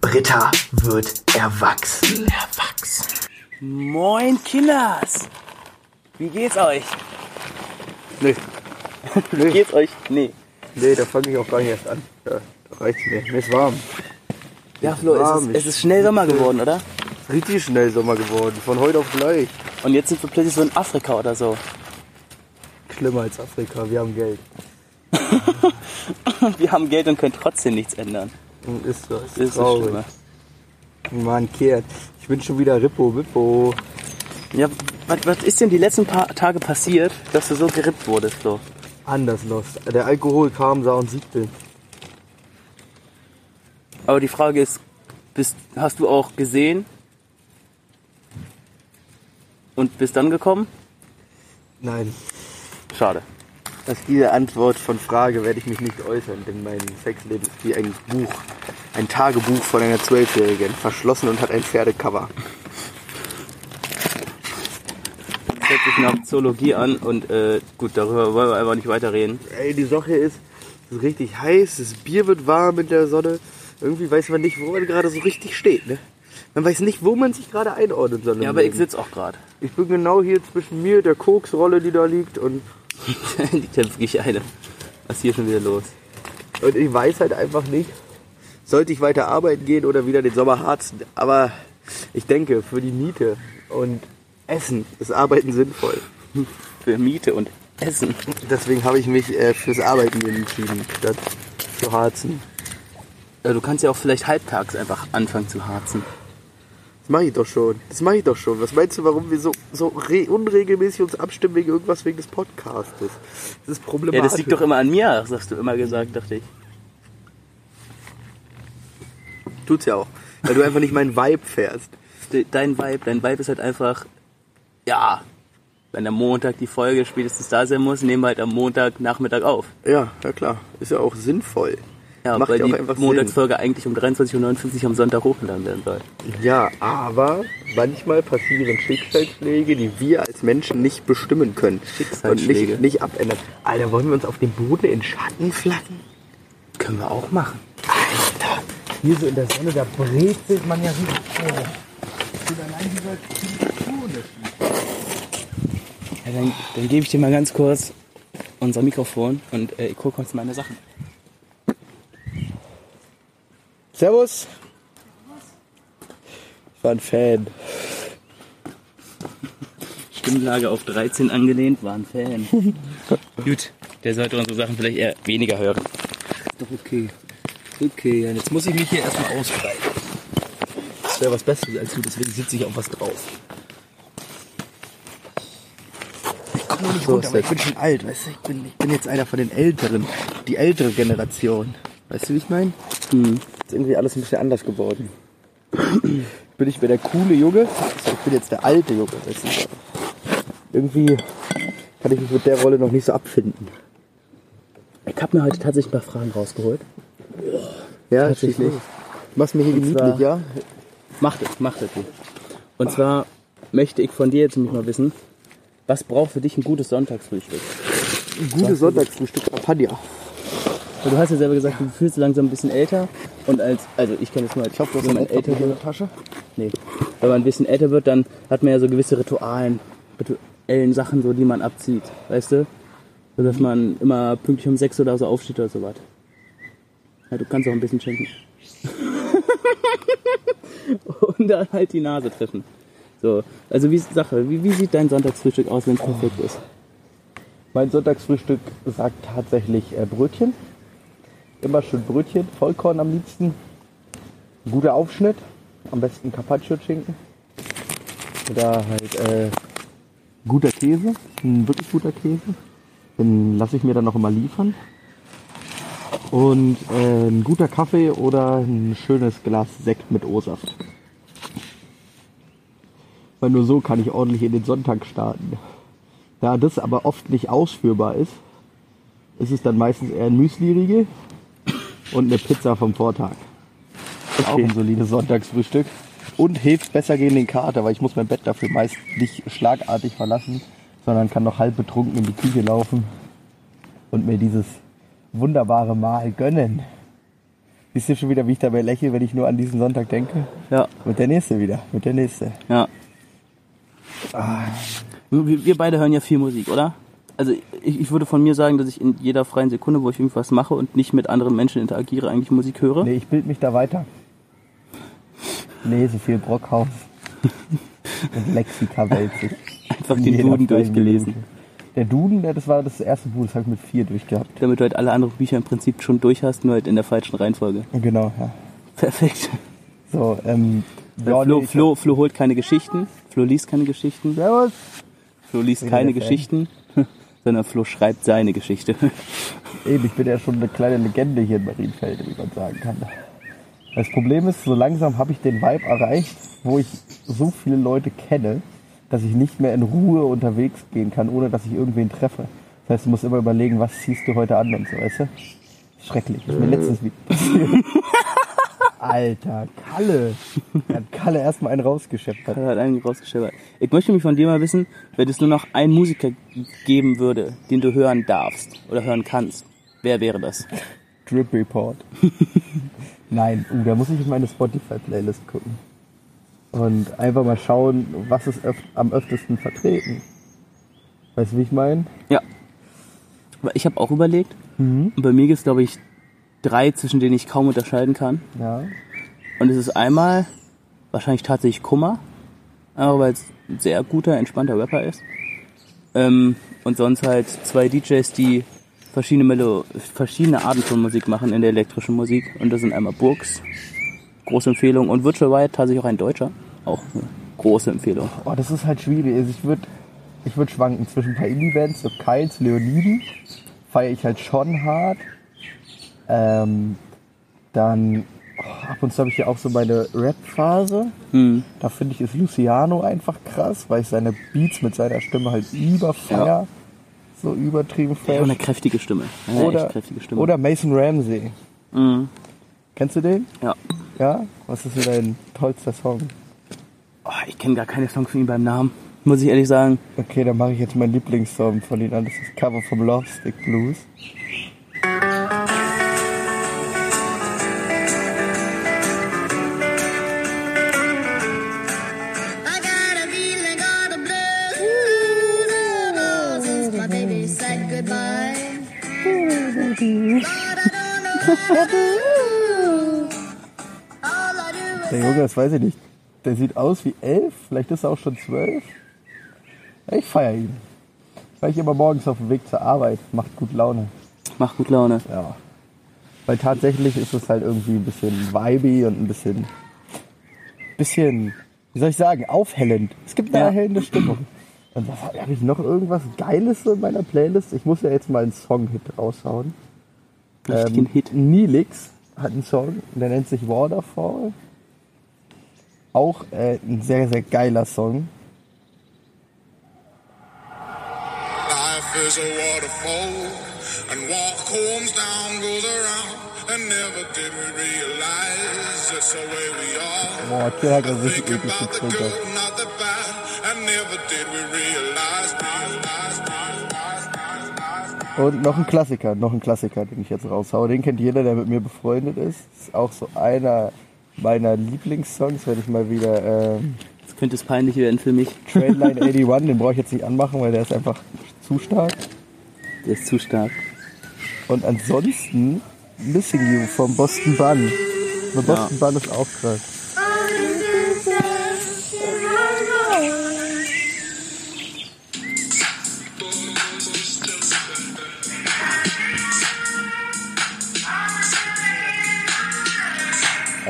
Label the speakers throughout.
Speaker 1: Britta wird erwachsen.
Speaker 2: Erwachsen. Moin Kinders. Wie geht's euch?
Speaker 3: Nee.
Speaker 2: Wie geht's euch? Nee.
Speaker 3: Nee, da fange ich auch gar nicht erst an. Ja, da reicht's mir. Mir ist warm.
Speaker 2: Ja, Flo, es
Speaker 3: warm.
Speaker 2: ist, es ist schnell Sommer geworden, oder?
Speaker 3: Richtig schnell Sommer geworden. Von heute auf gleich.
Speaker 2: Und jetzt sind wir plötzlich so in Afrika oder so.
Speaker 3: Schlimmer als Afrika. Wir haben Geld.
Speaker 2: Wir haben Geld und können trotzdem nichts ändern.
Speaker 3: Und ist so. Ist,
Speaker 2: Das ist das
Speaker 3: traurig.
Speaker 2: Schlimme.
Speaker 3: Mann, kehrt. Ich bin schon wieder Rippo, Wippo.
Speaker 2: Ja, was, was ist denn die letzten paar Tage passiert, dass du so gerippt wurdest, Flo?
Speaker 3: Anders los. Der Alkohol kam, sah und siegte.
Speaker 2: Aber die Frage ist, bist, hast du auch gesehen und bist dann gekommen?
Speaker 3: Nein.
Speaker 2: Schade.
Speaker 3: Auf diese Antwort von Frage werde ich mich nicht äußern, denn mein Sexleben ist wie ein Buch. Ein Tagebuch von einer Zwölfjährigen. Verschlossen und hat ein Pferdecover.
Speaker 2: Das hört sich nach Zoologie an und äh, gut, darüber wollen wir einfach nicht weiterreden.
Speaker 3: Ey, die Sache ist, es ist richtig heiß, das Bier wird warm in der Sonne. Irgendwie weiß man nicht, wo man gerade so richtig steht, ne? Man weiß nicht, wo man sich gerade einordnet.
Speaker 2: Ja, aber ich sitze auch gerade.
Speaker 3: ich bin genau hier zwischen mir, der Koksrolle, die da liegt und,
Speaker 2: die kämpfe ich eine. Was ist hier schon wieder los?
Speaker 3: und ich weiß halt einfach nicht, sollte ich weiter arbeiten gehen oder wieder den Sommer harzen. Aber ich denke, für die Miete und Essen ist Arbeiten sinnvoll.
Speaker 2: Für Miete und Essen.
Speaker 3: Deswegen habe ich mich äh, fürs Arbeiten entschieden, statt zu harzen.
Speaker 2: Ja, du kannst ja auch vielleicht halbtags einfach anfangen zu harzen.
Speaker 3: Das mache ich doch schon. Das mache ich doch schon. Was meinst du, warum wir so, so re unregelmäßig uns abstimmen wegen irgendwas wegen des Podcastes? Das ist problematisch.
Speaker 2: Ja, das liegt doch immer an mir, hast du immer gesagt, dachte ich.
Speaker 3: Tut's ja auch. Weil du einfach nicht meinen Vibe fährst.
Speaker 2: De- Dein Vibe, dein Vibe ist halt einfach, ja, wenn am Montag die Folge spätestens da sein muss, nehmen wir halt am Montag Nachmittag auf.
Speaker 3: Ja, ja klar. Ist ja auch sinnvoll.
Speaker 2: Ja,
Speaker 3: Macht
Speaker 2: weil
Speaker 3: ja
Speaker 2: die Montagsfolge eigentlich um 23.59 Uhr am Sonntag hochgeladen werden soll.
Speaker 3: Ja, aber manchmal passieren Schicksalsschläge, die wir als Menschen nicht bestimmen können. Und
Speaker 2: Schicksalsschläge?
Speaker 3: nicht, nicht abändern. Alter, wollen wir uns auf dem Boden in Schatten flaggen?
Speaker 2: Können wir auch machen.
Speaker 3: Alter, hier so in der Sonne, da brezelt man ja richtig. Und Zitrone.
Speaker 2: Ja, dann, dann gebe ich dir mal ganz kurz unser Mikrofon und äh, ich gucke uns meine Sachen.
Speaker 3: Servus. Ich war ein Fan.
Speaker 2: Stimmlage auf 13 angelehnt, war ein Fan. Gut, der sollte unsere Sachen vielleicht eher weniger hören.
Speaker 3: Ist doch okay. Okay, und jetzt muss ich mich hier erstmal ausbreiten. Das wäre was Besseres als du, deswegen sitze ich auf was drauf. Ich komme nicht
Speaker 2: So
Speaker 3: runter, aber ich bin schon alt, weißt du? Ich bin, ich bin jetzt einer von den Älteren. Die ältere Generation. Weißt du, wie ich meine?
Speaker 2: Hm.
Speaker 3: Ist irgendwie alles ein bisschen anders geworden. Ich bin nicht mehr der coole Junge, sondern ich bin jetzt der alte Junge. Irgendwie kann ich mich mit der Rolle noch nicht so abfinden.
Speaker 2: Ich habe mir heute tatsächlich ein paar Fragen rausgeholt.
Speaker 3: Ja,
Speaker 2: Tatsächlich.
Speaker 3: Mach's mir hier gemütlich, ja?
Speaker 2: Macht es, macht es. Und zwar möchte ich von dir jetzt nämlich mal wissen, was braucht für dich ein gutes Sonntagsfrühstück?
Speaker 3: Ein gutes Sonntagsfrühstück Champagner.
Speaker 2: Weil du hast ja selber gesagt, du fühlst dich langsam ein bisschen älter. Und als, also ich kenne es mal,
Speaker 3: Ich hoffe, du hast
Speaker 2: wenn man älter
Speaker 3: in
Speaker 2: wird,
Speaker 3: der Tasche.
Speaker 2: nee, wenn man ein bisschen älter wird, dann hat man ja so gewisse Ritualen, rituellen Sachen, so die man abzieht, weißt du? So dass man immer pünktlich um sechs oder so aufsteht oder sowas. Ja, du kannst auch ein bisschen schenken. Und dann halt die Nase treffen. So, also wie Sache, wie, wie sieht dein Sonntagsfrühstück aus, wenn es perfekt ist?
Speaker 3: Mein Sonntagsfrühstück sagt tatsächlich äh, Brötchen. Immer schön Brötchen, Vollkorn am liebsten. Ein guter Aufschnitt, am besten Carpaccio-Schinken. Oder halt äh, guter Käse, ein wirklich guter Käse. Den lasse ich mir dann noch immer liefern. Und äh, ein guter Kaffee oder ein schönes Glas Sekt mit O-Saft. Weil nur so kann ich ordentlich in den Sonntag starten. Da das aber oft nicht ausführbar ist, ist es dann meistens eher ein Müsli-Riegel und eine Pizza vom Vortag. Auch ein solides Sonntagsfrühstück. Und hilft besser gegen den Kater, weil ich muss mein Bett dafür meist nicht schlagartig verlassen, sondern kann noch halb betrunken in die Küche laufen und mir dieses wunderbare Mahl gönnen. Siehst du schon wieder, wie ich dabei lächle, wenn ich nur an diesen Sonntag denke?
Speaker 2: Ja,
Speaker 3: Und der nächste wieder, mit der nächste.
Speaker 2: ja. Wir, wir beide hören ja viel Musik, oder? Also ich, ich würde von mir sagen, dass ich in jeder freien Sekunde, wo ich irgendwas mache und nicht mit anderen Menschen interagiere, eigentlich Musik höre.
Speaker 3: Nee, ich bild mich da weiter. Lese viel Brockhaus. Und Lexika wälzig.
Speaker 2: Einfach
Speaker 3: In
Speaker 2: den Duden durchgelesen.
Speaker 3: Minute. Der Duden, das war das erste Buch, das habe ich mit vier durchgehabt.
Speaker 2: Damit du halt alle anderen Bücher im Prinzip schon durch hast, nur halt in der falschen Reihenfolge.
Speaker 3: Genau, ja.
Speaker 2: Perfekt.
Speaker 3: So, ähm,
Speaker 2: Flo,
Speaker 3: nee, ich-
Speaker 2: Flo, Flo holt keine Geschichten, Flo liest keine Geschichten,
Speaker 3: Servus.
Speaker 2: Flo liest keine. Geschichten, sondern Flo schreibt seine Geschichte.
Speaker 3: Eben, ich bin ja schon eine kleine Legende hier in Marienfelde, wie man sagen kann. Das Problem ist, so langsam habe ich den Vibe erreicht, wo ich so viele Leute kenne, dass ich nicht mehr in Ruhe unterwegs gehen kann, ohne dass ich irgendwen treffe. Das heißt, du musst immer überlegen, was ziehst du heute an und so, weißt du? Schrecklich. Das ist mir letztens wieder passiert. Alter, Kalle. Er hat Kalle erstmal einen rausgeschöpft.
Speaker 2: Er hat einen rausgestellt. Ich möchte mich von dir mal wissen, wenn es nur noch einen Musiker geben würde, den du hören darfst oder hören kannst, wer wäre das?
Speaker 3: Drip Report. Nein, uh, da muss ich in meine Spotify-Playlist gucken. Und einfach mal schauen, was ist öf am öftesten vertreten. Weißt du, wie ich meine?
Speaker 2: Ja. Ich habe auch überlegt,
Speaker 3: Mhm.
Speaker 2: und bei mir gibt es, glaube ich, drei, zwischen denen ich kaum unterscheiden kann.
Speaker 3: Ja.
Speaker 2: Und es ist einmal wahrscheinlich tatsächlich Kummer, aber weil es ein sehr guter, entspannter Rapper ist. Ähm, und sonst halt zwei DJs, die verschiedene, Melo verschiedene Arten von Musik machen in der elektrischen Musik. Und das sind einmal Burks, große Empfehlung, und Virtual Riot tatsächlich auch ein Deutscher, auch eine große Empfehlung.
Speaker 3: Oh, das ist halt schwierig. Also ich würde ich würd schwanken zwischen ein paar Indie-Bands, so Keils, Leoniden, feiere ich halt schon hart. Ähm, dann oh, ab und zu habe ich ja auch so meine Rap-Phase.
Speaker 2: Hm.
Speaker 3: Da finde ich ist Luciano einfach krass, weil ich seine Beats mit seiner Stimme halt überfeier.
Speaker 2: Ja.
Speaker 3: So übertrieben
Speaker 2: Ja,
Speaker 3: fest.
Speaker 2: und eine kräftige Stimme. Ja,
Speaker 3: oder,
Speaker 2: echt kräftige Stimme.
Speaker 3: oder Mason Ramsey.
Speaker 2: Mhm.
Speaker 3: Kennst du den?
Speaker 2: Ja.
Speaker 3: Ja? Was ist denn dein tollster Song?
Speaker 2: Oh, ich kenne gar keine Songs von ihm beim Namen, muss ich ehrlich sagen.
Speaker 3: Okay, dann mache ich jetzt meinen Lieblingssong von ihm an. Das ist das Cover vom Love Stick Blues. Der Junge, das weiß ich nicht. Der sieht aus wie elf, vielleicht ist er auch schon zwölf. Ich feiere ihn. Weil ich immer morgens auf dem Weg zur Arbeit. Macht gut Laune.
Speaker 2: Macht gut Laune.
Speaker 3: Ja. Weil tatsächlich ist es halt irgendwie ein bisschen vibey und ein bisschen, bisschen, wie soll ich sagen, aufhellend. Es gibt eine
Speaker 2: Ja.
Speaker 3: erhellende Stimmung. Und was habe ich noch irgendwas Geiles in meiner Playlist? Ich muss ja jetzt mal einen Song-Hit raushauen.
Speaker 2: Richtigen Hit.
Speaker 3: Nilix hat einen Song, der nennt sich Waterfall. Auch äh, ein sehr, sehr geiler Song.
Speaker 4: Life is a waterfall, and what comes down goes around. And never did we realize it's the way we are.
Speaker 3: Boah, Kill hat er richtig eklig getriggert.
Speaker 4: And never did we realize.
Speaker 3: Und noch ein Klassiker, noch ein Klassiker, den ich jetzt raushaue. Den kennt jeder, der mit mir befreundet ist. Ist auch so einer meiner Lieblingssongs, wenn ich mal wieder ähm,
Speaker 2: Jetzt könnte es peinlich werden für mich.
Speaker 3: Trainline 81, den brauche ich jetzt nicht anmachen, weil der ist einfach zu stark.
Speaker 2: Der ist zu stark.
Speaker 3: Und ansonsten Missing You vom Boston Bun. Der Boston Bun ist auch krass.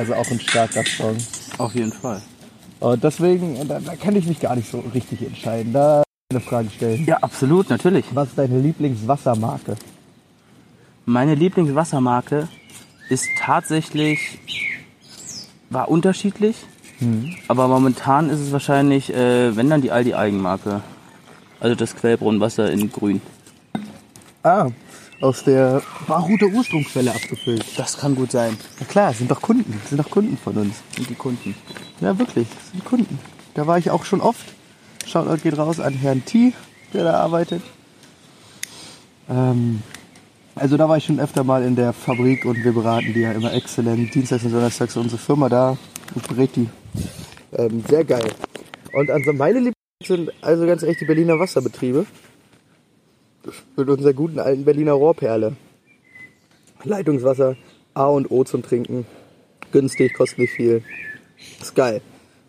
Speaker 3: Also auch ein starker Song.
Speaker 2: Auf jeden Fall.
Speaker 3: Und deswegen, da, da kann ich mich gar nicht so richtig entscheiden. Da eine Frage stellen.
Speaker 2: Ja, absolut, natürlich.
Speaker 3: Was ist deine Lieblingswassermarke?
Speaker 2: Meine Lieblingswassermarke ist tatsächlich, war unterschiedlich, aber momentan ist es wahrscheinlich, äh, wenn dann die Aldi Eigenmarke. Also das Quellbrunnenwasser in grün.
Speaker 3: Ah, aus der Barhuter Ursprungsquelle abgefüllt.
Speaker 2: Das kann gut sein.
Speaker 3: Na klar, sind doch Kunden, sind doch Kunden von uns.
Speaker 2: Und die Kunden.
Speaker 3: Ja, wirklich, sind Kunden. Da war ich auch schon oft. Shoutout geht raus an Herrn T, der da arbeitet. Ähm, Also da war ich schon öfter mal in der Fabrik und wir beraten die ja immer exzellent. Dienstags und Donnerstags ist unsere Firma da und berät die. Ähm, sehr geil. Und also meine Lieblings sind also ganz echt die Berliner Wasserbetriebe. Mit unserer guten alten Berliner Rohrperle. Leitungswasser, A und O zum Trinken. Günstig, kostet nicht viel. Ist geil.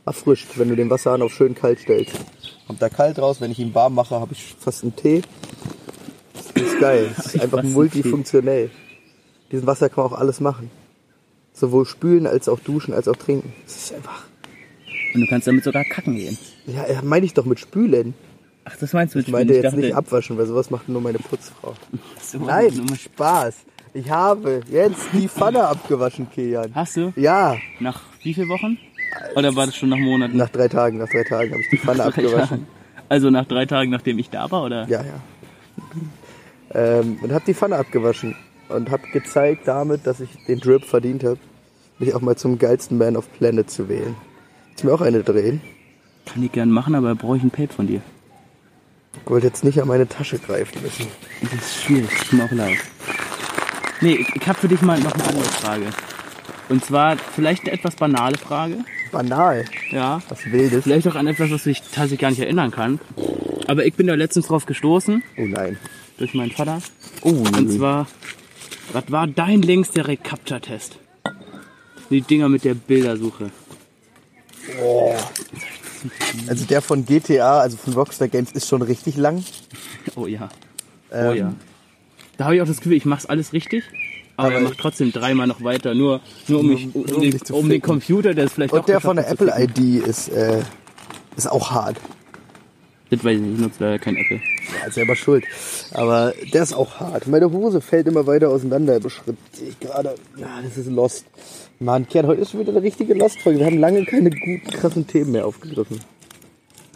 Speaker 3: Erfrischt, wenn du den Wasserhahn auf schön kalt stellst. Kommt da kalt raus, wenn ich ihn warm mache, habe ich fast einen Tee. Ist geil. Ist einfach multifunktionell. Diesen Wasser kann man auch alles machen. Sowohl spülen als auch duschen als auch trinken. Das ist einfach.
Speaker 2: Und du kannst damit sogar kacken gehen.
Speaker 3: Ja, ja, meine ich doch mit Spülen.
Speaker 2: Ach, das meinst du
Speaker 3: Ich meinte
Speaker 2: Spielen?
Speaker 3: jetzt nicht abwaschen, weil sowas macht nur meine Putzfrau.
Speaker 2: So,
Speaker 3: Nein, Spaß. Ich habe jetzt die Pfanne abgewaschen, Kilian.
Speaker 2: Hast du?
Speaker 3: Ja,
Speaker 2: Nach wie vielen Wochen? Oder war das schon nach Monaten?
Speaker 3: nach drei Tagen, nach drei Tagen habe ich die Pfanne abgewaschen.
Speaker 2: Tagen. Also nach drei Tagen, nachdem ich da war, oder?
Speaker 3: Ja, ja. Ähm, und habe die Pfanne abgewaschen und habe gezeigt damit, dass ich den Drip verdient habe, mich auch mal zum geilsten Man of Planet zu wählen. Willst du mir auch eine drehen?
Speaker 2: Kann ich gern machen, aber brauche ich ein Pape von dir.
Speaker 3: Ich wollte jetzt nicht an meine Tasche greifen müssen.
Speaker 2: Das ist schwierig, tut mir auch leid. Nee, ich, ich habe für dich mal noch eine andere Frage. Und zwar vielleicht eine etwas banale Frage.
Speaker 3: Banal.
Speaker 2: Ja.
Speaker 3: Was Wildes.
Speaker 2: Vielleicht auch an etwas, was ich tatsächlich gar nicht erinnern kann. Aber ich bin da letztens drauf gestoßen,
Speaker 3: Oh nein.
Speaker 2: durch meinen Vater.
Speaker 3: Oh,
Speaker 2: Und zwar, was war dein längster Recaptcha-Test? Die Dinger mit der Bildersuche.
Speaker 3: also der von GTA, also von Rockstar Games, ist schon richtig lang.
Speaker 2: Oh ja. Oh
Speaker 3: Ähm,
Speaker 2: ja. Da habe ich auch das Gefühl, ich mach's alles richtig. Aber,
Speaker 3: Aber
Speaker 2: er macht trotzdem dreimal noch weiter, nur, nur um, mich, um,
Speaker 3: um
Speaker 2: den, um den. Computer, der ist vielleicht
Speaker 3: Und der von der Apple. ID ist, äh, ist auch hart.
Speaker 2: Das weiß ich nicht, ich nutze leider kein Apple.
Speaker 3: Ja, selber schuld. Aber der ist auch hart. Meine Hose fällt immer weiter auseinander. Beschritt sehe ich gerade. Ja, das ist Lost. Mann, Kern, heute ist schon wieder eine richtige Lost-Folge. Wir haben lange keine guten, krassen Themen mehr aufgegriffen.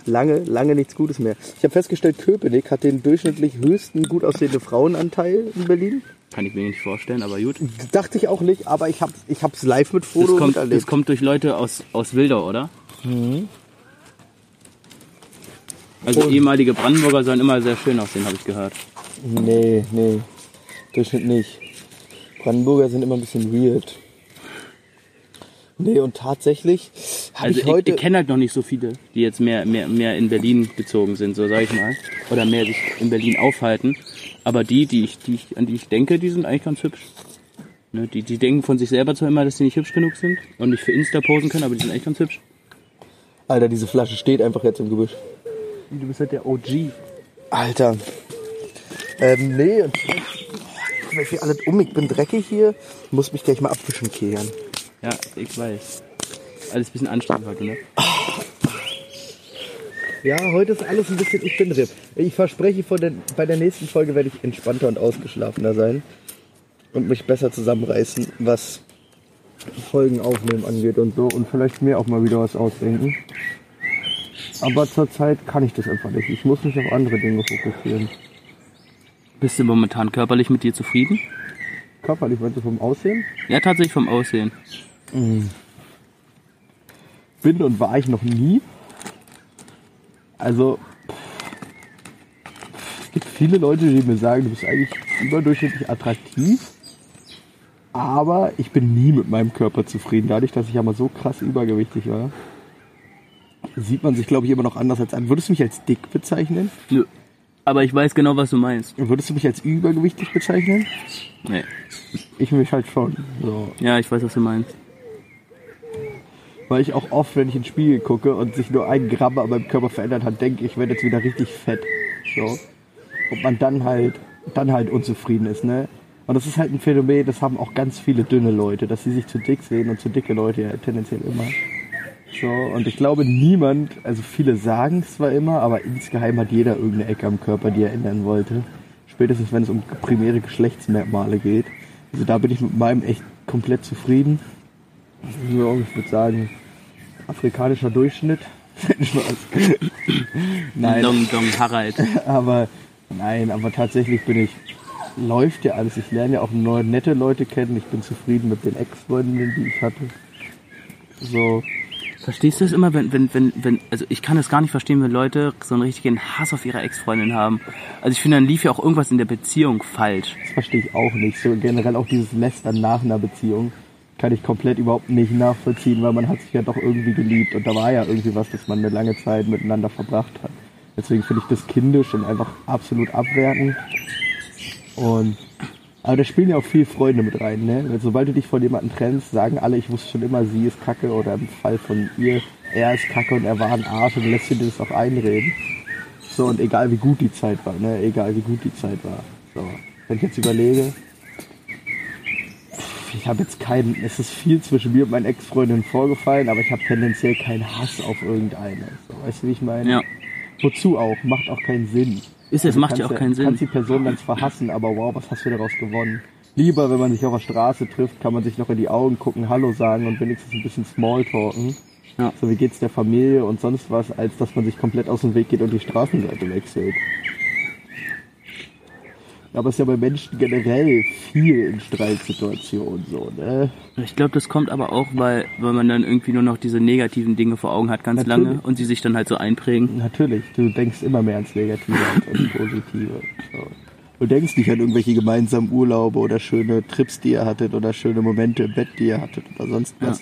Speaker 3: Lange, lange nichts Gutes mehr. Ich habe festgestellt, Köpenick hat den durchschnittlich höchsten gut aussehenden Frauenanteil in Berlin.
Speaker 2: Kann ich mir nicht vorstellen, aber gut.
Speaker 3: Dachte ich auch nicht, aber ich habe ich hab's live mit
Speaker 2: Das
Speaker 3: Foto
Speaker 2: kommt, das kommt durch Leute aus, aus Wildau, oder? Also ehemalige Brandenburger sollen immer sehr schön aussehen, habe ich gehört.
Speaker 3: Nee, nee. Durchschnitt nicht. Brandenburger sind immer ein bisschen weird. Nee, und tatsächlich habe
Speaker 2: Also
Speaker 3: ich
Speaker 2: ich,
Speaker 3: heute.
Speaker 2: ich kenne halt noch nicht so viele, die jetzt mehr, mehr, mehr in Berlin gezogen sind, so sage ich mal. Oder mehr sich in Berlin aufhalten. Aber die, die ich, die ich, an die ich denke, die sind eigentlich ganz hübsch. Ne, die, die denken von sich selber zwar immer, dass sie nicht hübsch genug sind und nicht für Insta posen können, aber die sind eigentlich ganz hübsch.
Speaker 3: Alter, diese Flasche steht einfach jetzt im Gebüsch.
Speaker 2: Du bist halt der OG.
Speaker 3: Alter. Ähm, nee, mal, wie alles um. Ich bin dreckig hier. Muss mich gleich mal abwischen, Kilian.
Speaker 2: Ja, ich weiß. Alles ein bisschen anstrengend heute, ne?
Speaker 3: Ja, heute ist alles ein bisschen, ich bin RIP. Ich verspreche, vor der, bei der nächsten Folge werde ich entspannter und ausgeschlafener sein. Und mich besser zusammenreißen, was Folgen aufnehmen angeht und so. Und vielleicht mir auch mal wieder was ausdenken. Aber zurzeit kann ich das einfach nicht. Ich muss mich auf andere Dinge fokussieren.
Speaker 2: Bist du momentan körperlich mit dir zufrieden?
Speaker 3: Körperlich, meinst du vom Aussehen?
Speaker 2: Ja, tatsächlich vom Aussehen.
Speaker 3: bin und war ich noch nie. Also, es gibt viele Leute, die mir sagen, du bist eigentlich überdurchschnittlich attraktiv. Aber ich bin nie mit meinem Körper zufrieden. Dadurch, dass ich ja mal so krass übergewichtig war, sieht man sich, glaube ich, immer noch anders als an. Würdest du mich als dick bezeichnen?
Speaker 2: Nö. Aber ich weiß genau, was du meinst.
Speaker 3: Würdest du mich als übergewichtig bezeichnen?
Speaker 2: Nee.
Speaker 3: Ich mich halt schon. So.
Speaker 2: Ja, ich weiß, was du meinst.
Speaker 3: Weil ich auch oft, wenn ich in den Spiegel gucke und sich nur ein Gramm an meinem Körper verändert hat, denke ich, werde jetzt wieder richtig fett. So. Und man dann halt, dann halt unzufrieden ist, ne? Und das ist halt ein Phänomen, das haben auch ganz viele dünne Leute, dass sie sich zu dick sehen und zu dicke Leute ja tendenziell immer. So, und ich glaube niemand, also viele sagen es zwar immer, aber insgeheim hat jeder irgendeine Ecke am Körper, die er ändern wollte. Spätestens wenn es um primäre Geschlechtsmerkmale geht. Also da bin ich mit meinem echt komplett zufrieden. So, ich würde sagen, afrikanischer Durchschnitt. Nein,
Speaker 2: Dong Dong Harald.
Speaker 3: aber nein, aber tatsächlich bin ich, läuft ja alles. Ich lerne ja auch neue nette Leute kennen. Ich bin zufrieden mit den Ex-Freundinnen, die ich hatte. So,
Speaker 2: Verstehst du es immer, wenn, wenn, wenn, wenn, also ich kann es gar nicht verstehen, wenn Leute so einen richtigen Hass auf ihre Ex-Freundin haben. Also ich finde, dann lief ja auch irgendwas in der Beziehung falsch.
Speaker 3: Das verstehe ich auch nicht. So generell auch dieses Lästern nach einer Beziehung kann ich komplett überhaupt nicht nachvollziehen, weil man hat sich ja doch irgendwie geliebt und da war ja irgendwie was, dass man eine lange Zeit miteinander verbracht hat. Deswegen finde ich das kindisch und einfach absolut abwertend. Und aber da spielen ja auch viel Freunde mit rein, ne? Weil Sobald du dich von jemandem trennst, sagen alle, ich wusste schon immer, sie ist kacke oder im Fall von ihr, er ist kacke und er war ein Arsch und lässt dir das auch einreden. So, und egal wie gut die Zeit war, ne? Egal wie gut die Zeit war. So. Wenn ich jetzt überlege, ich habe jetzt keinen, es ist viel zwischen mir und meinen Ex-Freundinnen vorgefallen, aber ich habe tendenziell keinen Hass auf irgendeine. So, weißt du, wie ich meine?
Speaker 2: Ja.
Speaker 3: Wozu auch? Macht auch keinen Sinn.
Speaker 2: Ist es,
Speaker 3: Du
Speaker 2: macht ja auch keinen
Speaker 3: Du kannst
Speaker 2: Sinn.
Speaker 3: die Person dann zwar hassen, aber wow, was hast du daraus gewonnen? Lieber, wenn man sich auf der Straße trifft, kann man sich noch in die Augen gucken, Hallo sagen und wenigstens ein bisschen Smalltalken.
Speaker 2: Ja.
Speaker 3: So, wie geht's der Familie und sonst was, als dass man sich komplett aus dem Weg geht und die Straßenseite wechselt. Aber es ist ja bei Menschen generell viel in Streitsituationen so, ne?
Speaker 2: Ich glaube, das kommt aber auch, weil, weil man dann irgendwie nur noch diese negativen Dinge vor Augen hat, ganz
Speaker 3: Natürlich.
Speaker 2: lange und sie sich dann halt so einprägen.
Speaker 3: Natürlich, du denkst immer mehr ans Negative als ans Positive. So. Du denkst nicht an irgendwelche gemeinsamen Urlaube oder schöne Trips, die ihr hattet oder schöne Momente im Bett, die ihr hattet oder sonst was.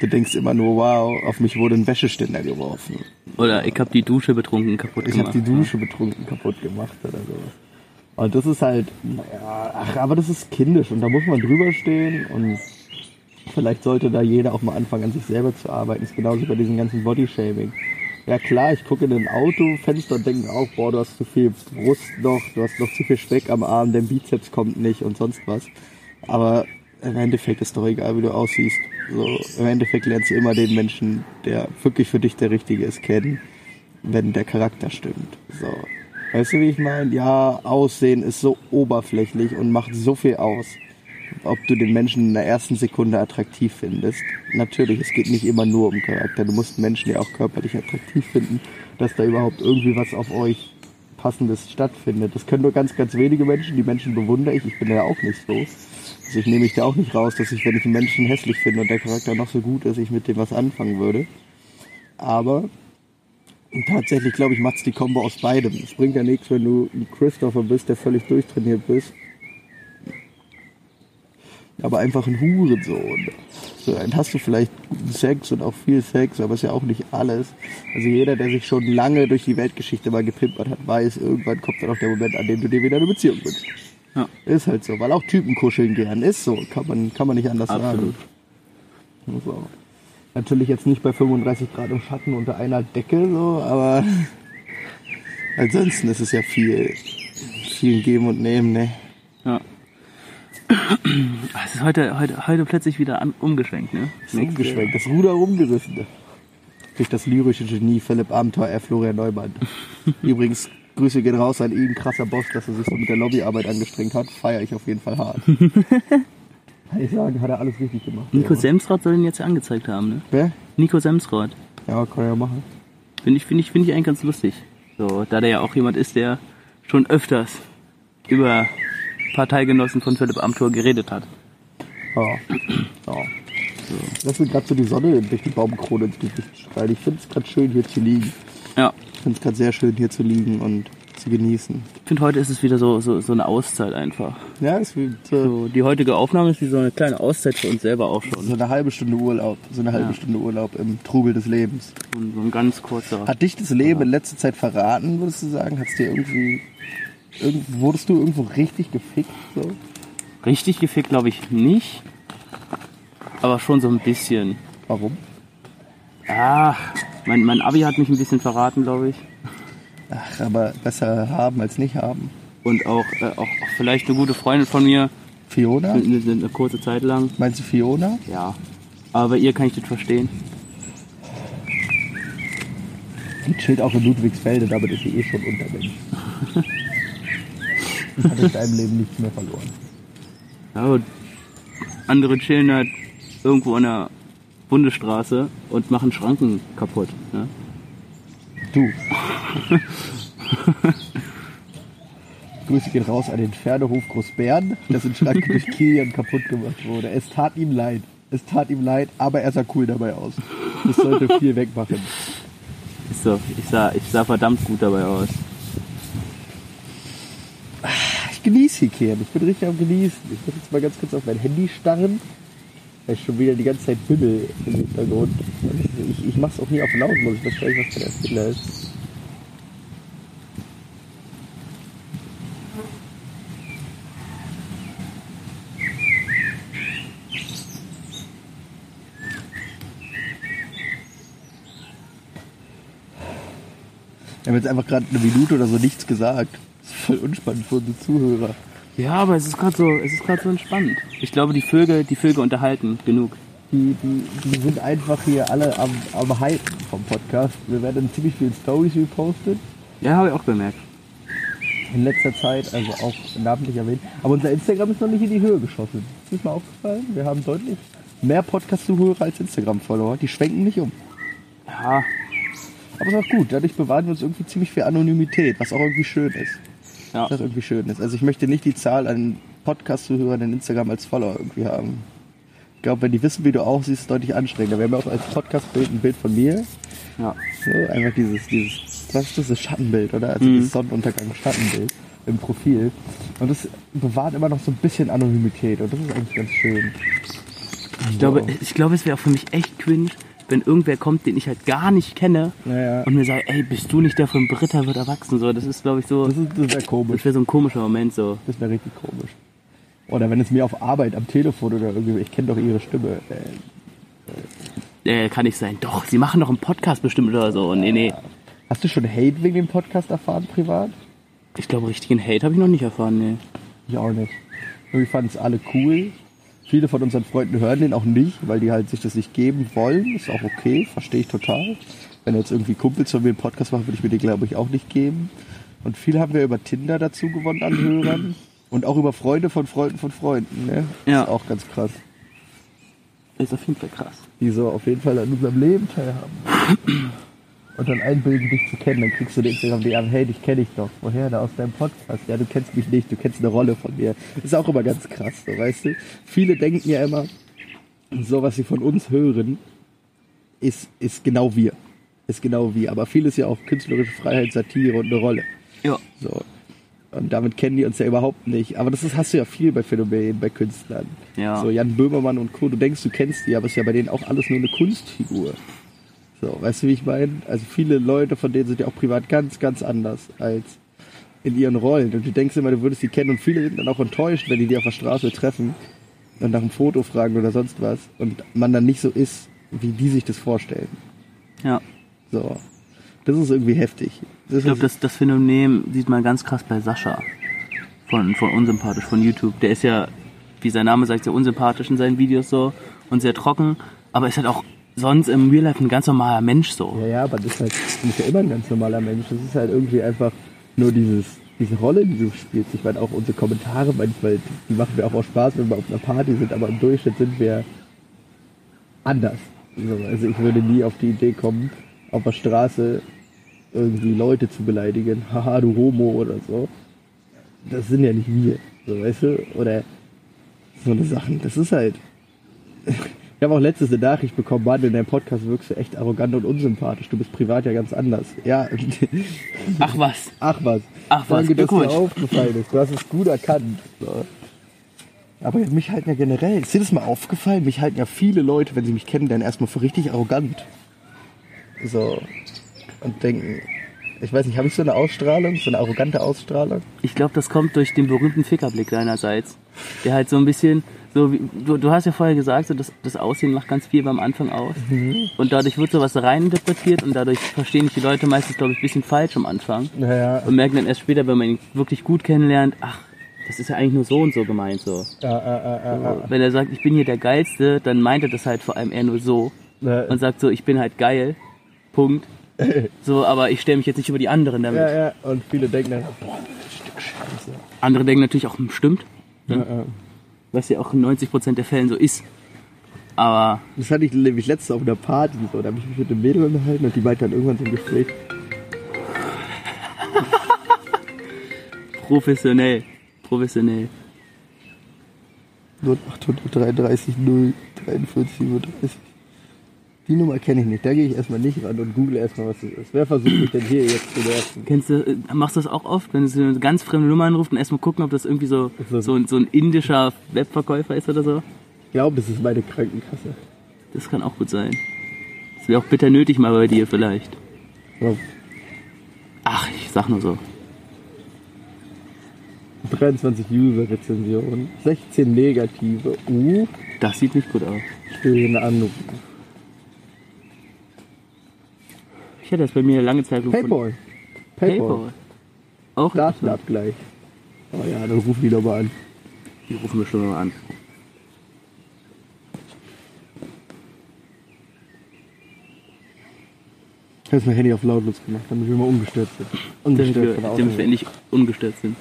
Speaker 3: Du denkst immer nur, wow, auf mich wurde ein Wäscheständer geworfen.
Speaker 2: Oder ich habe die Dusche betrunken kaputt
Speaker 3: Ich habe
Speaker 2: gemacht.
Speaker 3: die Dusche betrunken kaputt gemacht oder so. Und das ist halt, naja, ach, aber das ist kindisch und da muss man drüber stehen und vielleicht sollte da jeder auch mal anfangen, an sich selber zu arbeiten. ist genauso bei diesem ganzen Bodyshaming. Ja klar, ich gucke in ein Autofenster und denke auch, boah, du hast zu viel Brust noch, du hast noch zu viel Speck am Arm, dein Bizeps kommt nicht und sonst was. Aber im Endeffekt ist doch egal, wie du aussiehst. So, Im Endeffekt lernst du immer den Menschen, der wirklich für dich der Richtige ist, kennen, wenn der Charakter stimmt. So. Weißt du, wie ich meine? Ja, Aussehen ist so oberflächlich und macht so viel aus. Ob du den Menschen in der ersten Sekunde attraktiv findest. Natürlich, es geht nicht immer nur um Charakter. Du musst Menschen ja auch körperlich attraktiv finden, dass da überhaupt irgendwie was auf euch Passendes stattfindet. Das können nur ganz, ganz wenige Menschen. Die Menschen bewundere ich. Ich bin ja auch nicht so. Also ich nehme mich da auch nicht raus, dass ich, wenn ich einen Menschen hässlich finde und der Charakter noch so gut ist, ich mit dem was anfangen würde. Aber tatsächlich, glaube ich, macht's die Kombo aus beidem. Es bringt ja nichts, wenn du ein Christopher bist, der völlig durchtrainiert bist. Aber einfach ein Hurensohn. So, dann hast du vielleicht guten Sex und auch viel Sex, aber ist ja auch nicht alles. Also jeder, der sich schon lange durch die Weltgeschichte mal gepimpert hat, weiß, irgendwann kommt dann auch der Moment, an dem du dir wieder eine Beziehung wünschst.
Speaker 2: Ja.
Speaker 3: Ist halt so, weil auch Typen kuscheln gern. Ist so, kann man, kann man nicht anders
Speaker 2: Absolut.
Speaker 3: sagen. So. Natürlich jetzt nicht bei 35 Grad im Schatten unter einer Decke, so, aber ansonsten ist es ja viel, viel Geben und Nehmen, ne?
Speaker 2: Ja. Es ist heute, heute, heute plötzlich wieder an, umgeschwenkt, ne?
Speaker 3: Ist umgeschwenkt, das Ruder rumgerissen. Durch das lyrische Genie Philipp Abenteuer R. Florian Neumann. Übrigens, Grüße gehen raus an ihn, krasser Boss, dass er sich so mit der Lobbyarbeit angestrengt hat. Feiere ich auf jeden Fall hart. Ich sagen, hat er alles richtig gemacht.
Speaker 2: Nico
Speaker 3: ja.
Speaker 2: Semsrott soll ihn jetzt ja angezeigt haben, ne?
Speaker 3: Wer?
Speaker 2: Nico Semsrott.
Speaker 3: Ja, kann er ja machen.
Speaker 2: Finde ich, finde ich, finde ich eigentlich ganz lustig. So, da der ja auch jemand ist, der schon öfters über Parteigenossen von Philipp Amthor geredet hat.
Speaker 3: Ja. ja. Lass mir gerade so die Sonne durch die Baumkrone ins Gesicht strahlen. Ich finde es gerade schön hier zu liegen.
Speaker 2: Ja.
Speaker 3: Ich finde es gerade sehr schön hier zu liegen und zu genießen.
Speaker 2: Ich finde, heute ist es wieder so, so, so eine Auszeit einfach.
Speaker 3: Ja, es wird so,
Speaker 2: die heutige Aufnahme ist wie so eine kleine Auszeit für uns selber auch schon.
Speaker 3: so eine halbe Stunde Urlaub. So eine halbe
Speaker 2: Ja.
Speaker 3: Stunde Urlaub im Trubel des Lebens.
Speaker 2: So ein, so ein ganz kurzer.
Speaker 3: Hat dich das Leben in letzter Zeit verraten, würdest du sagen? Hat's dir irgendwie, irgend, wurdest du irgendwo richtig gefickt? So?
Speaker 2: Richtig gefickt glaube ich nicht. Aber schon so ein bisschen.
Speaker 3: Warum?
Speaker 2: Ach, mein, mein Abi hat mich ein bisschen verraten, glaube ich.
Speaker 3: Ach, aber besser haben als nicht haben.
Speaker 2: Und auch, äh, auch, auch vielleicht eine gute Freundin von mir,
Speaker 3: Fiona?
Speaker 2: eine, eine, eine kurze Zeit lang.
Speaker 3: Meinst du Fiona?
Speaker 2: Ja. Aber bei ihr kann ich das verstehen.
Speaker 3: Die chillt auch in Ludwigsfelde, damit ist sie eh schon Untermensch. Hat in deinem Leben nichts mehr verloren.
Speaker 2: Ja, und andere chillen halt irgendwo an der Bundesstraße und machen Schranken kaputt. Ne?
Speaker 3: Du. Grüße gehen raus an den Pferdehof Großbären, dessen Schranke durch Kilian kaputt gemacht wurde. Es tat ihm leid. Es tat ihm leid, aber er sah cool dabei aus. Das sollte viel wegmachen.
Speaker 2: Ist so, ich sah, ich sah verdammt gut dabei aus.
Speaker 3: Ich genieße hier, Kern. Ich bin richtig am Genießen. Ich muss jetzt mal ganz kurz auf mein Handy starren. Weil ich schon wieder die ganze Zeit bimmel im Hintergrund. Und Ich, ich mach's auch nie auf laut, muss ich wahrscheinlich was für der Fehler ist. Wir haben jetzt einfach gerade eine Minute oder so nichts gesagt. Das ist voll unspannend für unsere Zuhörer.
Speaker 2: Ja, aber es ist gerade so, es ist gerade so entspannt. Ich glaube, die Vögel, die Vögel unterhalten genug.
Speaker 3: Die, die, die sind einfach hier alle am, am Hypen vom Podcast. Wir werden ziemlich viele Stories repostet
Speaker 2: Ja, habe ich auch bemerkt.
Speaker 3: in letzter Zeit, also auch namentlich erwähnt. Aber unser Instagram ist noch nicht in die Höhe geschossen. Ist mal aufgefallen? Wir haben deutlich mehr Podcast-Zuhörer als Instagram-Follower. Die schwenken nicht um.
Speaker 2: Ja,
Speaker 3: Aber ist auch gut. Dadurch bewahren wir uns irgendwie ziemlich viel Anonymität, was auch irgendwie schön ist.
Speaker 2: ja.
Speaker 3: Was irgendwie schön ist. Also ich möchte nicht die Zahl an Podcast-Zuhörern in Instagram als Follower irgendwie haben. Ich glaube, wenn die wissen, wie du aussiehst, ist es deutlich anstrengender. Wir haben ja auch als Podcast-Bild ein Bild von mir.
Speaker 2: ja.
Speaker 3: So, einfach dieses, dieses, was ist das, das Schattenbild, oder? Also
Speaker 2: Mhm.
Speaker 3: dieses Sonnenuntergang-Schattenbild im Profil. Und das bewahrt immer noch so ein bisschen Anonymität und das ist eigentlich ganz schön.
Speaker 2: Ich glaube, ich glaube, es wäre auch für mich echt cringe, wenn irgendwer kommt, den ich halt gar nicht kenne
Speaker 3: Naja,
Speaker 2: und mir sagt, ey, bist du nicht der von Britta wird erwachsen? So, das ist, glaube ich, so,
Speaker 3: das ist, das wäre komisch.
Speaker 2: das wäre so ein komischer Moment, so.
Speaker 3: Das wäre richtig komisch. Oder wenn es mir auf Arbeit am Telefon oder irgendwie, ich kenne doch ihre Stimme. Äh,
Speaker 2: Äh, kann nicht sein. Doch, sie machen doch einen Podcast bestimmt oder so. Nee, nee.
Speaker 3: hast du schon Hate wegen dem Podcast erfahren, privat?
Speaker 2: Ich glaube, richtigen Hate habe ich noch nicht erfahren, nee.
Speaker 3: Ich auch nicht. Irgendwie fanden es alle cool. Viele von unseren Freunden hören den auch nicht, weil die halt sich das nicht geben wollen. Ist auch okay, verstehe ich total. Wenn jetzt irgendwie Kumpels von mir einen Podcast machen, würde ich mir den, glaube ich, auch nicht geben. Und viele haben wir über Tinder dazu gewonnen an Hörern. Und auch über Freunde von Freunden von Freunden. Ne?
Speaker 2: Ja.
Speaker 3: Ist auch ganz krass.
Speaker 2: Ist auf jeden Fall krass.
Speaker 3: Die so auf jeden Fall an unserem Leben teilhaben. Und dann einbilden, dich zu kennen. Dann kriegst du den Instagram DM, hey, dich kenne ich doch. Woher? Da aus deinem Podcast. Ja, du kennst mich nicht, du kennst eine Rolle von mir. Ist auch immer ganz krass, so, weißt du? Viele denken ja immer, so was sie von uns hören, ist, ist genau wir. Ist genau wir. Aber vieles ja auch künstlerische Freiheit, Satire und eine Rolle.
Speaker 2: Ja.
Speaker 3: So. Und damit kennen die uns ja überhaupt nicht. Aber das ist, hast du ja viel bei Phänomenen, bei Künstlern.
Speaker 2: Ja.
Speaker 3: So Jan Böhmermann und Co. Du denkst, du kennst die, aber es ist ja bei denen auch alles nur eine Kunstfigur. So, weißt du, wie ich meine? Also viele Leute von denen sind ja auch privat ganz, ganz anders als in ihren Rollen. Und du denkst immer, du würdest sie kennen. Und viele sind dann auch enttäuscht, wenn die die auf der Straße treffen und nach einem Foto fragen oder sonst was. Und man dann nicht so ist, wie die sich das vorstellen.
Speaker 2: Ja.
Speaker 3: So. Das ist irgendwie heftig. Das
Speaker 2: Ich glaube, das, das Phänomen sieht man ganz krass bei Sascha. Von, von Unsympathisch, von YouTube. Der ist ja, wie sein Name sagt, sehr unsympathisch in seinen Videos so und sehr trocken, aber ist halt auch sonst im Real Life ein ganz normaler Mensch so.
Speaker 3: Ja, ja, aber das ist halt ist ja immer ein ganz normaler Mensch. Das ist halt irgendwie einfach nur dieses, diese Rolle, die du spielst. Ich meine, auch unsere Kommentare manchmal, die machen mir auch, auch Spaß, wenn wir auf einer Party sind, aber im Durchschnitt sind wir anders. So, Also ich würde nie auf die Idee kommen, auf der Straße irgendwie Leute zu beleidigen. Haha, du Homo oder so. Das sind ja nicht wir. So, weißt du? Oder so eine Sachen. Das ist halt. Ich habe auch letztens eine Nachricht bekommen, Mann, in deinem Podcast wirkst du echt arrogant und unsympathisch. Du bist privat ja ganz anders. Ja,
Speaker 2: Ach was.
Speaker 3: ach was.
Speaker 2: Ach was,
Speaker 3: Danke, dass dir aufgefallen ist. Du hast es gut erkannt. Aber mich halten ja generell, ist dir das mal aufgefallen? Mich halten ja viele Leute, wenn sie mich kennenlernen, erstmal für richtig arrogant. So. Und denken, ich weiß nicht, habe ich so eine Ausstrahlung, so eine arrogante Ausstrahlung?
Speaker 2: Ich glaube, das kommt durch den berühmten Fickerblick deinerseits. Der halt so ein bisschen, so wie, du, du hast ja vorher gesagt, so das, das Aussehen macht ganz viel beim Anfang aus. Und dadurch wird sowas reininterpretiert und dadurch verstehen die Leute meistens, glaube ich, ein bisschen falsch am Anfang.
Speaker 3: Naja,
Speaker 2: Und merken dann erst später, wenn man ihn wirklich gut kennenlernt, ach, das ist ja eigentlich nur so und so gemeint so.
Speaker 3: ja, ja, ja, ja,
Speaker 2: Wenn er sagt, ich bin hier der Geilste, dann meint er das halt vor allem eher nur so.
Speaker 3: ja.
Speaker 2: Und sagt so, ich bin halt geil. Punkt. So, aber ich stelle mich jetzt nicht über die anderen damit.
Speaker 3: Ja, ja, und viele denken dann, boah, das Stück Scheiße.
Speaker 2: Andere denken natürlich auch, hm, stimmt.
Speaker 3: Ja, ja.
Speaker 2: Was ja auch in 90% der Fällen so ist. Aber
Speaker 3: Das hatte ich nämlich letztens auf einer Party, so, da habe ich mich mit einem Mädel unterhalten und die meinte dann irgendwann so im Gespräch,
Speaker 2: professionell. Professionell.
Speaker 3: 0833 0 43 37. Die Nummer kenne ich nicht. Da gehe ich erstmal nicht ran und google erstmal, was das ist. Wer versucht mich denn hier jetzt zu nerven?
Speaker 2: Kennst du, äh, machst du das auch oft, wenn du eine ganz fremde Nummer anrufst und erstmal gucken, ob das irgendwie so,
Speaker 3: So.
Speaker 2: so, ein- so ein indischer Webverkäufer ist oder so?
Speaker 3: Ich glaube, das ist meine Krankenkasse.
Speaker 2: Das kann auch gut sein. Das wäre auch bitter nötig mal bei dir vielleicht.
Speaker 3: Ja.
Speaker 2: Ach, ich sag nur so.
Speaker 3: 23 User-Rezensionen, 16 negative. Uh,
Speaker 2: Das sieht nicht gut aus.
Speaker 3: ich will hier eine Anruf.
Speaker 2: Ich hatte das bei mir lange Zeit gefunden.
Speaker 3: Paypal. Paypal.
Speaker 2: Paypal. Auch
Speaker 3: Datenabgleich. Oh ja, dann rufen die doch mal an.
Speaker 2: Die rufen wir schon mal an.
Speaker 3: Ich habe mein Handy auf lautlos gemacht, damit wir mal ungestört sind.
Speaker 2: Damit
Speaker 3: Ungestört
Speaker 2: wir,
Speaker 3: von
Speaker 2: damit wir endlich ungestört sind.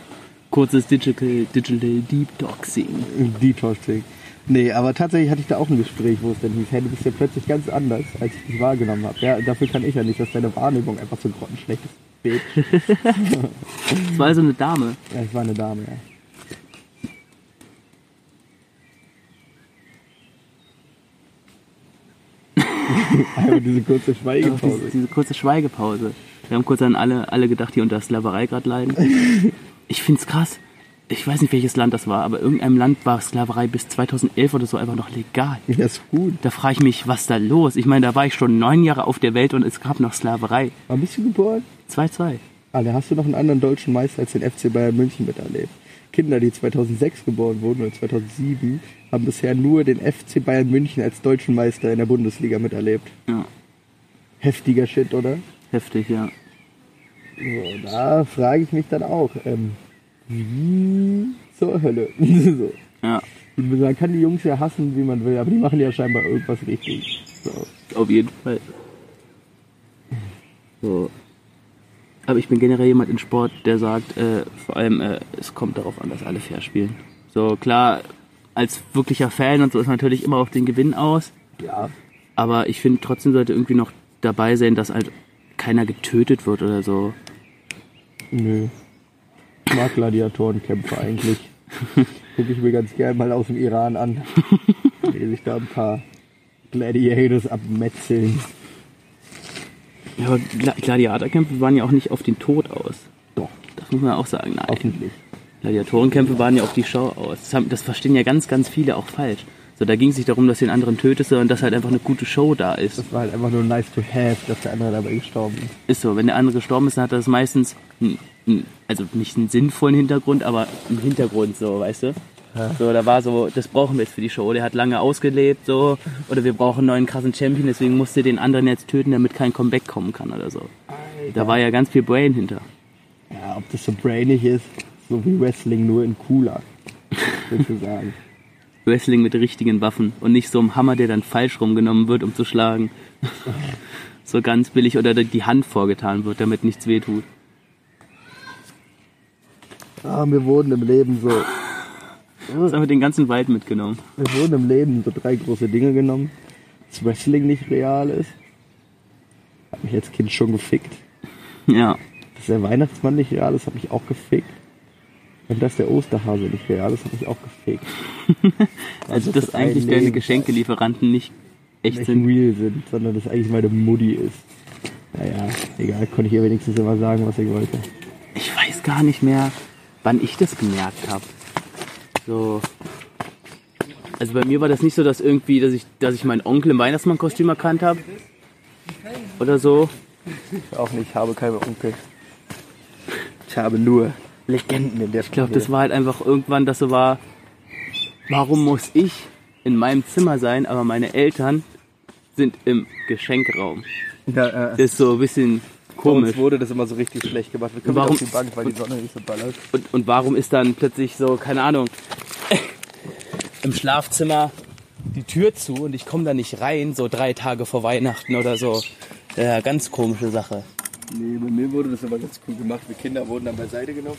Speaker 2: Kurzes Digital, Digital Detoxing.
Speaker 3: Detoxing. Nee, aber tatsächlich hatte ich da auch ein Gespräch, wo es dann hieß, hey, du bist ja plötzlich ganz anders, als ich dich wahrgenommen habe. Ja, dafür kann ich ja nicht, dass deine Wahrnehmung einfach so grottenschlecht ist.
Speaker 2: Das war also eine Dame.
Speaker 3: Ja, ich war eine Dame, ja. Einfach diese kurze
Speaker 2: Diese,
Speaker 3: Schweigepause.
Speaker 2: diese kurze Schweigepause. Wir haben kurz an alle, alle gedacht, die unter Sklaverei gerade leiden. Ich find's krass. Ich weiß nicht, welches Land das war, aber in irgendeinem Land war Sklaverei bis 2011 oder so einfach noch legal.
Speaker 3: Ja, ist gut.
Speaker 2: Da frage ich mich, was da los? Ich meine, da war ich schon neun Jahre auf der Welt und es gab noch Sklaverei.
Speaker 3: Wann bist du geboren?
Speaker 2: 2-2.
Speaker 3: Ah, da hast du noch einen anderen deutschen Meister als den FC Bayern München miterlebt. Kinder, die 2006 geboren wurden oder 2007, haben bisher nur den FC Bayern München als deutschen Meister in der Bundesliga miterlebt.
Speaker 2: Ja,
Speaker 3: Heftiger Shit, oder?
Speaker 2: heftig, ja.
Speaker 3: So, da frage ich mich dann auch, ähm, wie zur Hölle? so.
Speaker 2: Ja,
Speaker 3: Man kann die Jungs ja hassen, wie man will, aber die machen ja scheinbar irgendwas richtig. So.
Speaker 2: auf jeden Fall. So. Aber ich bin generell jemand in Sport, der sagt, äh, vor allem, äh, es kommt darauf an, dass alle fair spielen. So, klar, als wirklicher Fan und so ist man natürlich immer auf den Gewinn aus.
Speaker 3: Ja,
Speaker 2: Aber ich finde trotzdem sollte irgendwie noch dabei sein, dass halt keiner getötet wird oder so.
Speaker 3: nö. Ich mag Gladiatorenkämpfe eigentlich. Gucke ich mir ganz gern mal aus dem Iran an. Wie sich da ein paar Gladiators abmetzeln.
Speaker 2: Ja, aber Gla- Gladiatorkämpfe waren ja auch nicht auf den Tod aus.
Speaker 3: Doch,
Speaker 2: Das muss man auch sagen. Nein.
Speaker 3: hoffentlich.
Speaker 2: Gladiatorenkämpfe waren ja auf die Show aus. Das, haben, das verstehen ja ganz, ganz viele auch falsch. So, da ging es nicht darum, dass du den anderen tötest, sondern dass halt einfach eine gute Show da ist.
Speaker 3: Das war halt einfach nur nice to have, dass der andere dabei gestorben ist.
Speaker 2: Ist so, wenn der andere gestorben ist, dann hat das meistens, einen, also nicht einen sinnvollen Hintergrund, aber einen Hintergrund, so, weißt du? So, da war so, das brauchen wir jetzt für die Show. Der hat lange ausgelebt, so, oder wir brauchen einen neuen krassen Champion, deswegen musste den anderen jetzt töten, damit kein Comeback kommen kann oder so. Da war ja ganz viel Brain hinter.
Speaker 3: Ja, ob das so brainig ist, so wie Wrestling, nur in cooler. Sozusagen.
Speaker 2: Wrestling mit richtigen Waffen und nicht so einem Hammer, der dann falsch rumgenommen wird, um zu schlagen. so ganz billig oder die Hand vorgetan wird, damit nichts wehtut.
Speaker 3: Ah, wir wurden im Leben so,
Speaker 2: Das haben wir den ganzen Wald mitgenommen.
Speaker 3: wir wurden im Leben so drei große Dinge genommen. Dass Wrestling nicht real ist. Hat mich als Kind schon gefickt.
Speaker 2: Ja.
Speaker 3: Dass der Weihnachtsmann nicht real ist, hat mich auch gefickt. Und dass der Osterhase nicht real ist, hat mich auch gefickt.
Speaker 2: Also,
Speaker 3: das
Speaker 2: dass
Speaker 3: ein
Speaker 2: eigentlich deine. Geschenkelieferanten nicht echt
Speaker 3: Nicht
Speaker 2: sind.
Speaker 3: real sind, sondern dass eigentlich meine Mutti ist. Naja, egal, konnte ich ihr wenigstens immer sagen, was ich wollte.
Speaker 2: Ich weiß gar nicht mehr, wann ich das gemerkt habe. So. Also bei mir war das nicht so, dass irgendwie, dass ich, dass ich meinen Onkel im Weihnachtsmann-Kostüm erkannt habe. Oder so.
Speaker 3: Auch nicht, ich habe keine Onkel. Ich habe nur Legenden in der
Speaker 2: Ich glaube, das war halt einfach irgendwann, dass so war, warum muss ich in meinem Zimmer sein, aber meine Eltern sind im Geschenkraum.
Speaker 3: Ja, äh,
Speaker 2: Das ist so ein bisschen
Speaker 3: Bei uns
Speaker 2: komisch.
Speaker 3: wurde das immer so richtig schlecht gemacht. Wir können
Speaker 2: Warum-
Speaker 3: auf die Bank, weil die Sonne nicht so ballert.
Speaker 2: Und, und warum ist dann plötzlich so, keine Ahnung, im Schlafzimmer die Tür zu und ich komme da nicht rein, so drei Tage vor Weihnachten oder so. Ja, ganz komische Sache.
Speaker 3: Nee, bei mir wurde das immer ganz cool gemacht. Wir Kinder wurden dann beiseite genommen.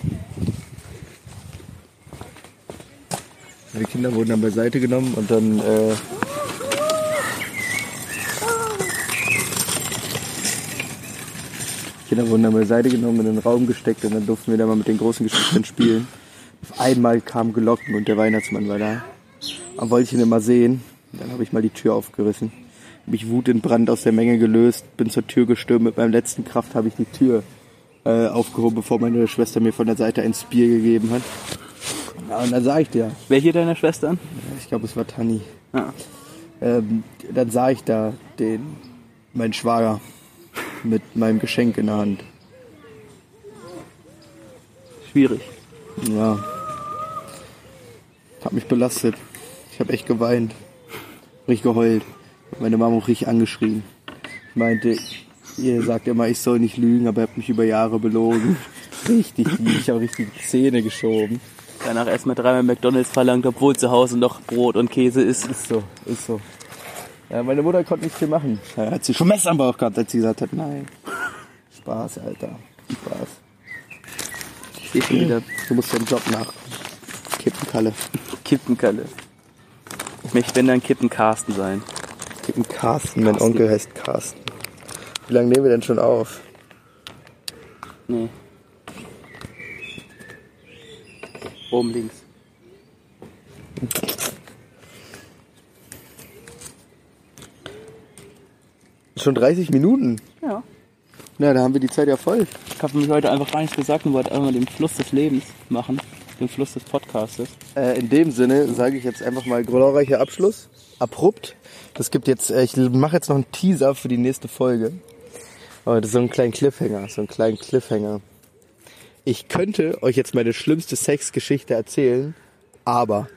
Speaker 3: Die Kinder wurden dann beiseite genommen und dann äh, Kinder wurden dann beiseite genommen, in den Raum gesteckt und dann durften wir da mal mit den großen Geschwistern spielen. Auf einmal kamen Glocken und der Weihnachtsmann war da. Und wollte ich ihn immer sehen. Dann habe ich mal die Tür aufgerissen. mich wutentbrannt aus der Menge gelöst, bin zur Tür gestürmt. Mit meinem letzten Kraft habe ich die Tür äh, aufgehoben, bevor meine Schwester mir von der Seite ein Bier gegeben hat. Ja, und dann sah ich dir,
Speaker 2: Wer hier deiner Schwestern?
Speaker 3: ich glaube, es war Tanni.
Speaker 2: Ah.
Speaker 3: Ähm, dann sah ich da den, meinen Schwager mit meinem Geschenk in der Hand.
Speaker 2: Schwierig.
Speaker 3: Ja. Hat mich belastet. Ich habe echt geweint. Richtig geheult. Meine Mama auch richtig angeschrien. Ich meinte, ihr sagt immer, ich soll nicht lügen, aber ihr habt mich über Jahre belogen. Richtig, ich habe richtig die Zähne geschoben.
Speaker 2: Danach erstmal dreimal McDonalds verlangt, obwohl zu Hause noch Brot und Käse ist.
Speaker 3: Ist so, ist so. Ja, meine Mutter konnte nichts viel machen. Ja, hat sie schon Messer am Bauch gehabt, als sie gesagt hat, nein. Spaß, Alter. Spaß.
Speaker 2: Ich stehe schon wieder
Speaker 3: Du musst deinen Job nach. Kippenkalle.
Speaker 2: Kippenkalle. Ich möchte, wenn dann Kippen Carsten sein.
Speaker 3: Kippen Carsten, mein Onkel heißt Carsten. Wie lange nehmen wir denn schon auf?
Speaker 2: Nee. Oben links.
Speaker 3: Schon 30 Minuten.
Speaker 2: Ja.
Speaker 3: Na, da haben wir die Zeit ja voll.
Speaker 2: Ich habe mich heute einfach gar nichts gesagt und wollte einfach mal den Fluss des Lebens machen. Den Fluss des Podcastes.
Speaker 3: Äh, in dem Sinne sage ich jetzt einfach mal glorreicher Abschluss. Abrupt. Das gibt jetzt, äh, ich mache jetzt noch einen Teaser für die nächste Folge. Aber das ist so ein kleiner Cliffhanger, so ein kleinen Cliffhanger. Ich könnte euch jetzt meine schlimmste Sexgeschichte erzählen, aber